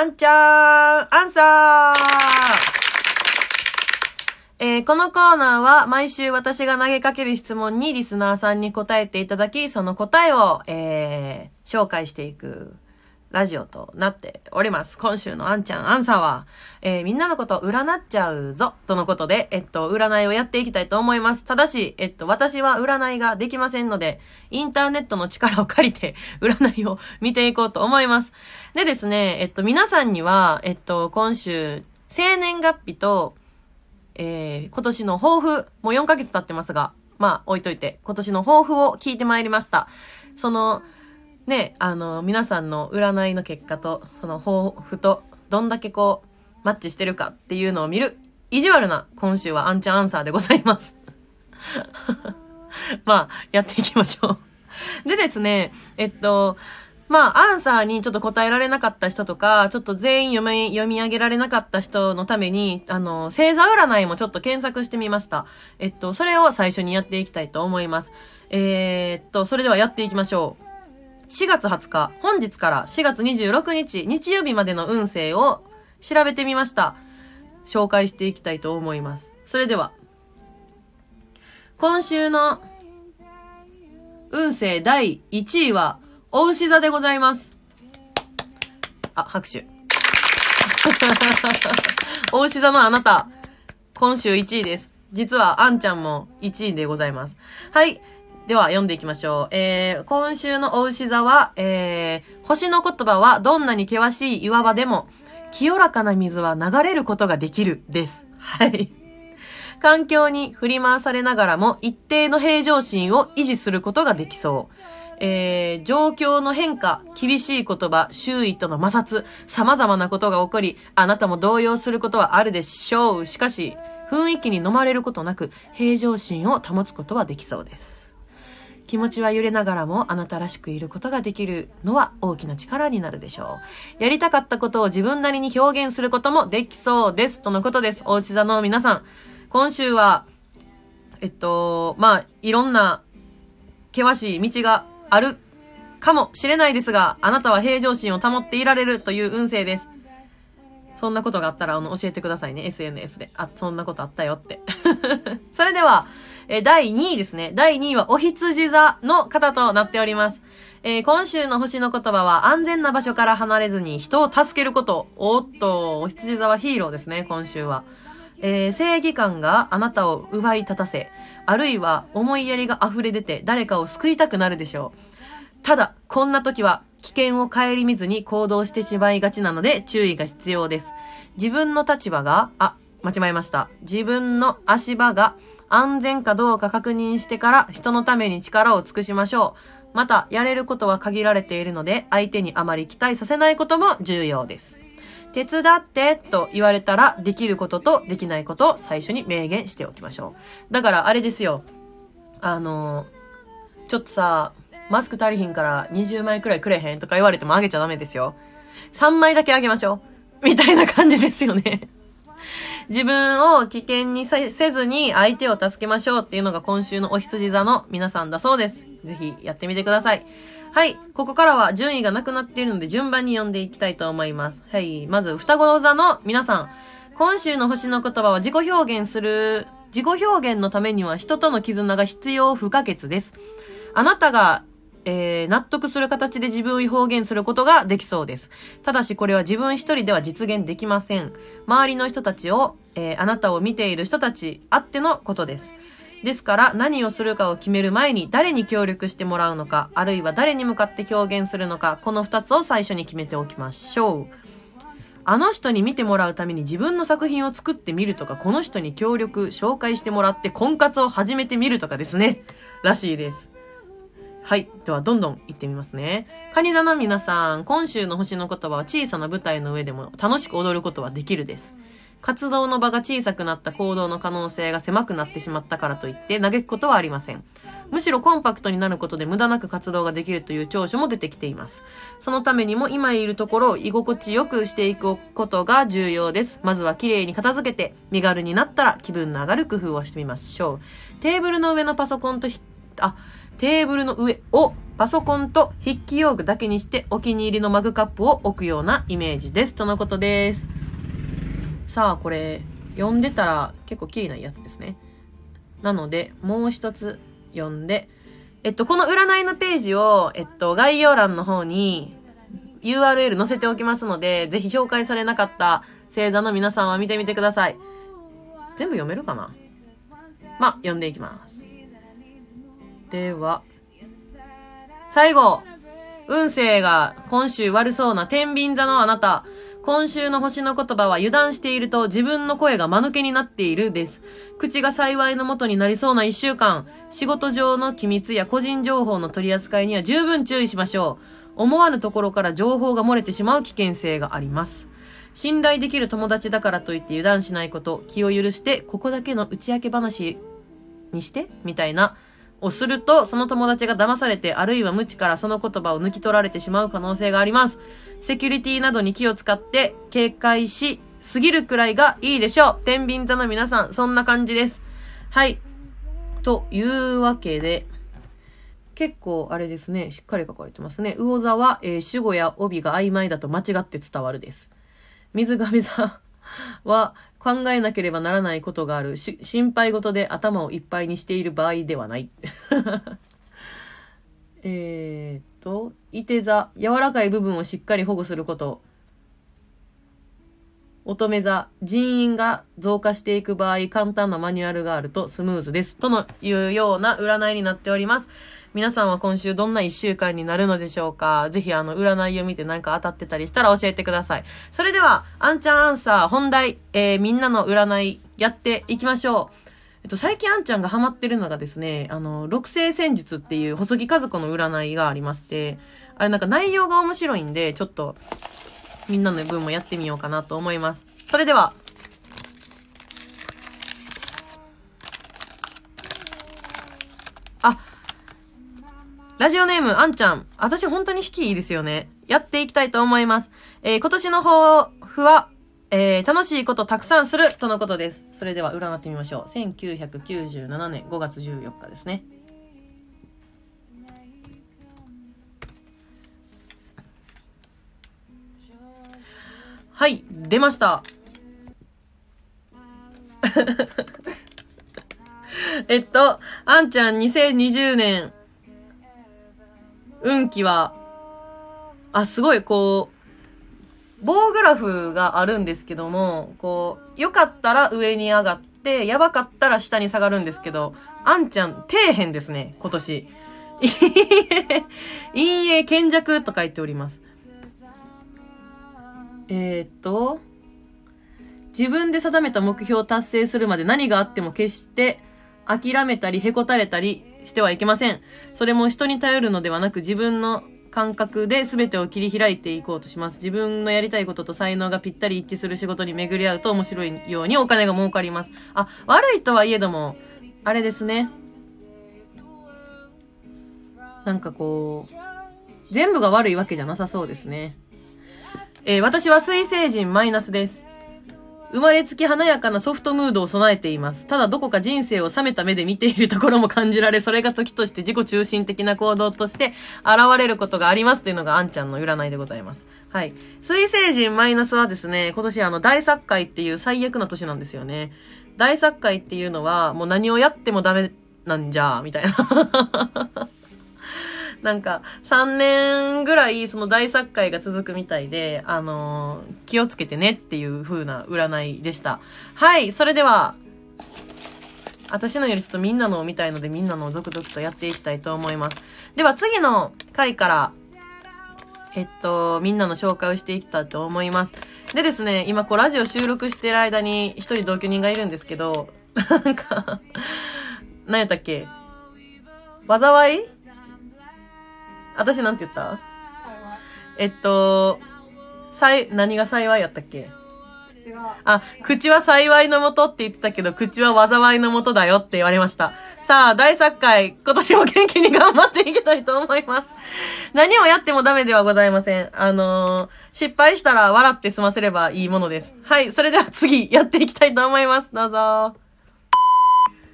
あんちゃん、あんさー。えー、このコーナーは毎週私が投げかける質問にリスナーさんに答えていただき、その答えを、えー、紹介していくラジオとなっております。今週のあんちゃんアンサーは、えー、みんなのこと占っちゃうぞ、とのことで、えっと、占いをやっていきたいと思います。ただし、えっと、私は占いができませんので、インターネットの力を借りて、占いを見ていこうと思います。でですね、えっと、皆さんには、えっと、今週、生年月日と、えー、今年の抱負、もう4ヶ月経ってますが、まあ、置いといて、今年の抱負を聞いてまいりました。その、ね、あの、皆さんの占いの結果と、その抱負と、どんだけこう、マッチしてるかっていうのを見る、意地悪な今週はアンチャンアンサーでございます。まあ、やっていきましょうでですね、えっと、まあ、アンサーにちょっと答えられなかった人とか、ちょっと全員読み、読み上げられなかった人のために、あの、星座占いもちょっと検索してみました。えっと、それを最初にやっていきたいと思います。えー、っと、それではやっていきましょう。4月20日、本日から4月26日、日曜日までの運勢を調べてみました。紹介していきたいと思います。それでは、今週の運勢第1位は、お牛座でございます。あ、拍手。お牛座のあなた、今週1位です。実は、あんちゃんも1位でございます。はい。では、読んでいきましょう。えー、今週のお牛座は、えー、星の言葉はどんなに険しい岩場でも、清らかな水は流れることができる、です。はい。環境に振り回されながらも一定の平常心を維持することができそう。えー、状況の変化、厳しい言葉、周囲との摩擦、様々なことが起こり、あなたも動揺することはあるでしょう。しかし、雰囲気に飲まれることなく、平常心を保つことはできそうです。気持ちは揺れながらもあなたらしくいることができるのは大きな力になるでしょう。やりたかったことを自分なりに表現することもできそうです。とのことです。おうち座の皆さん。今週は、えっと、まあ、いろんな険しい道があるかもしれないですが、あなたは平常心を保っていられるという運勢です。そんなことがあったら、あの、教えてくださいね。SNS で。あ、そんなことあったよって。それでは、え第2位ですね。第2位はお羊座の方となっております。えー、今週の星の言葉は安全な場所から離れずに人を助けること。おっと、お羊座はヒーローですね、今週は。えー、正義感があなたを奪い立たせ、あるいは思いやりが溢れ出て誰かを救いたくなるでしょう。ただ、こんな時は危険を顧みずに行動してしまいがちなので注意が必要です。自分の立場が、あ、間違えました。自分の足場が安全かどうか確認してから人のために力を尽くしましょう。また、やれることは限られているので、相手にあまり期待させないことも重要です。手伝ってと言われたら、できることとできないことを最初に明言しておきましょう。だから、あれですよ。あのちょっとさ、マスク足りひんから20枚くらいくれへんとか言われてもあげちゃダメですよ。3枚だけあげましょう。みたいな感じですよね。自分を危険にせずに相手を助けましょうっていうのが今週のお羊座の皆さんだそうです。ぜひやってみてください。はい。ここからは順位がなくなっているので順番に読んでいきたいと思います。はい。まず、双子座の皆さん。今週の星の言葉は自己表現する、自己表現のためには人との絆が必要不可欠です。あなたがえー、納得する形で自分を表現することができそうです。ただしこれは自分一人では実現できません。周りの人たちを、えー、あなたを見ている人たちあってのことです。ですから何をするかを決める前に誰に協力してもらうのか、あるいは誰に向かって表現するのか、この二つを最初に決めておきましょう。あの人に見てもらうために自分の作品を作ってみるとか、この人に協力、紹介してもらって婚活を始めてみるとかですね。らしいです。はい。では、どんどん行ってみますね。カニ座の皆さん、今週の星の言葉は小さな舞台の上でも楽しく踊ることはできるです。活動の場が小さくなった行動の可能性が狭くなってしまったからといって嘆くことはありません。むしろコンパクトになることで無駄なく活動ができるという長所も出てきています。そのためにも今いるところを居心地よくしていくことが重要です。まずは綺麗に片付けて、身軽になったら気分の上がる工夫をしてみましょう。テーブルの上のパソコンとあ、テーブルの上をパソコンと筆記用具だけにしてお気に入りのマグカップを置くようなイメージです。とのことです。さあ、これ、読んでたら結構綺麗なやつですね。なので、もう一つ読んで、えっと、この占いのページを、えっと、概要欄の方に URL 載せておきますので、ぜひ紹介されなかった星座の皆さんは見てみてください。全部読めるかな？ま、読んでいきます。では、最後、運勢が今週悪そうな天秤座のあなた。今週の星の言葉は油断していると自分の声が間抜けになっているです。口が幸いのもとになりそうな一週間。仕事上の機密や個人情報の取り扱いには十分注意しましょう。思わぬところから情報が漏れてしまう危険性があります。信頼できる友達だからといって油断しないこと、気を許して、ここだけの打ち明け話にしてみたいなをすると、その友達が騙されて、あるいは無知からその言葉を抜き取られてしまう可能性があります。セキュリティなどに気を使って警戒しすぎるくらいがいいでしょう。天秤座の皆さん、そんな感じです。はい。というわけで、結構あれですね、しっかり書かれてますね。魚座は、えー、主語や帯が曖昧だと間違って伝わるです。水亀座は、考えなければならないことがある。心配事で頭をいっぱいにしている場合ではない。えっと、いて座。柔らかい部分をしっかり保護すること。乙女座。人員が増加していく場合、簡単なマニュアルがあるとスムーズです。とのいうような占いになっております。皆さんは今週どんな一週間になるのでしょうか？ぜひあの、占いを見て何か当たってたりしたら教えてください。それでは、アンちゃんアンサー本題、えー、みんなの占いやっていきましょう。えっと、最近あんちゃんがハマってるのがですね、あの、六星戦術っていう細木和子の占いがありまして、あれなんか内容が面白いんで、ちょっと、みんなの分もやってみようかなと思います。それでは、ラジオネーム、あんちゃん。私本当に引きいいですよね。やっていきたいと思います。えー、今年の抱負は、えー、楽しいことたくさんするとのことです。それでは占ってみましょう。1997年5月14日ですね。はい、出ました。えっと、あんちゃん2020年運気は、あ、すごいこう、棒グラフがあるんですけども、こう、良かったら上に上がって、やばかったら下に下がるんですけど、あんちゃん、底辺ですね、今年。いいえ、賢弱と書いております。えー、っと、自分で定めた目標を達成するまで何があっても決して諦めたりへこたれたりしてはいけません。それも人に頼るのではなく自分の感覚で全てを切り開いていこうとします。自分のやりたいことと才能がぴったり一致する仕事に巡り合うと面白いようにお金が儲かります。あ、悪いとはいえども、あれですね。なんかこう、全部が悪いわけじゃなさそうですね。えー、私は水星人マイナスです。生まれつき華やかなソフトムードを備えています。ただどこか人生を冷めた目で見ているところも感じられ、それが時として自己中心的な行動として現れることがありますというのがあんちゃんの占いでございます。はい。水星人マイナスはですね、今年あの大作会っていう最悪な年なんですよね。大作会っていうのはもう何をやってもダメなんじゃ、みたいな。なんか、3年ぐらいその大作会が続くみたいで、あのー、気をつけてねっていう風な占いでした。はい、それでは、私のよりちょっとみんなのを見たいのでみんなのを続々とやっていきたいと思います。では次の回から、えっと、みんなの紹介をしていきたいと思います。でですね、今こうラジオ収録してる間に一人同居人がいるんですけど、なんか、何やったっけ？災い？私なんて言った？えっと、さい、何が幸いやったっけ？口は。あ、口は幸いのもとって言ってたけど、口は災いのもとだよって言われました。さあ、大作会、今年も元気に頑張っていきたいと思います。何をやってもダメではございません。あのー、失敗したら笑って済ませればいいものです。はい、それでは次、やっていきたいと思います。どうぞ。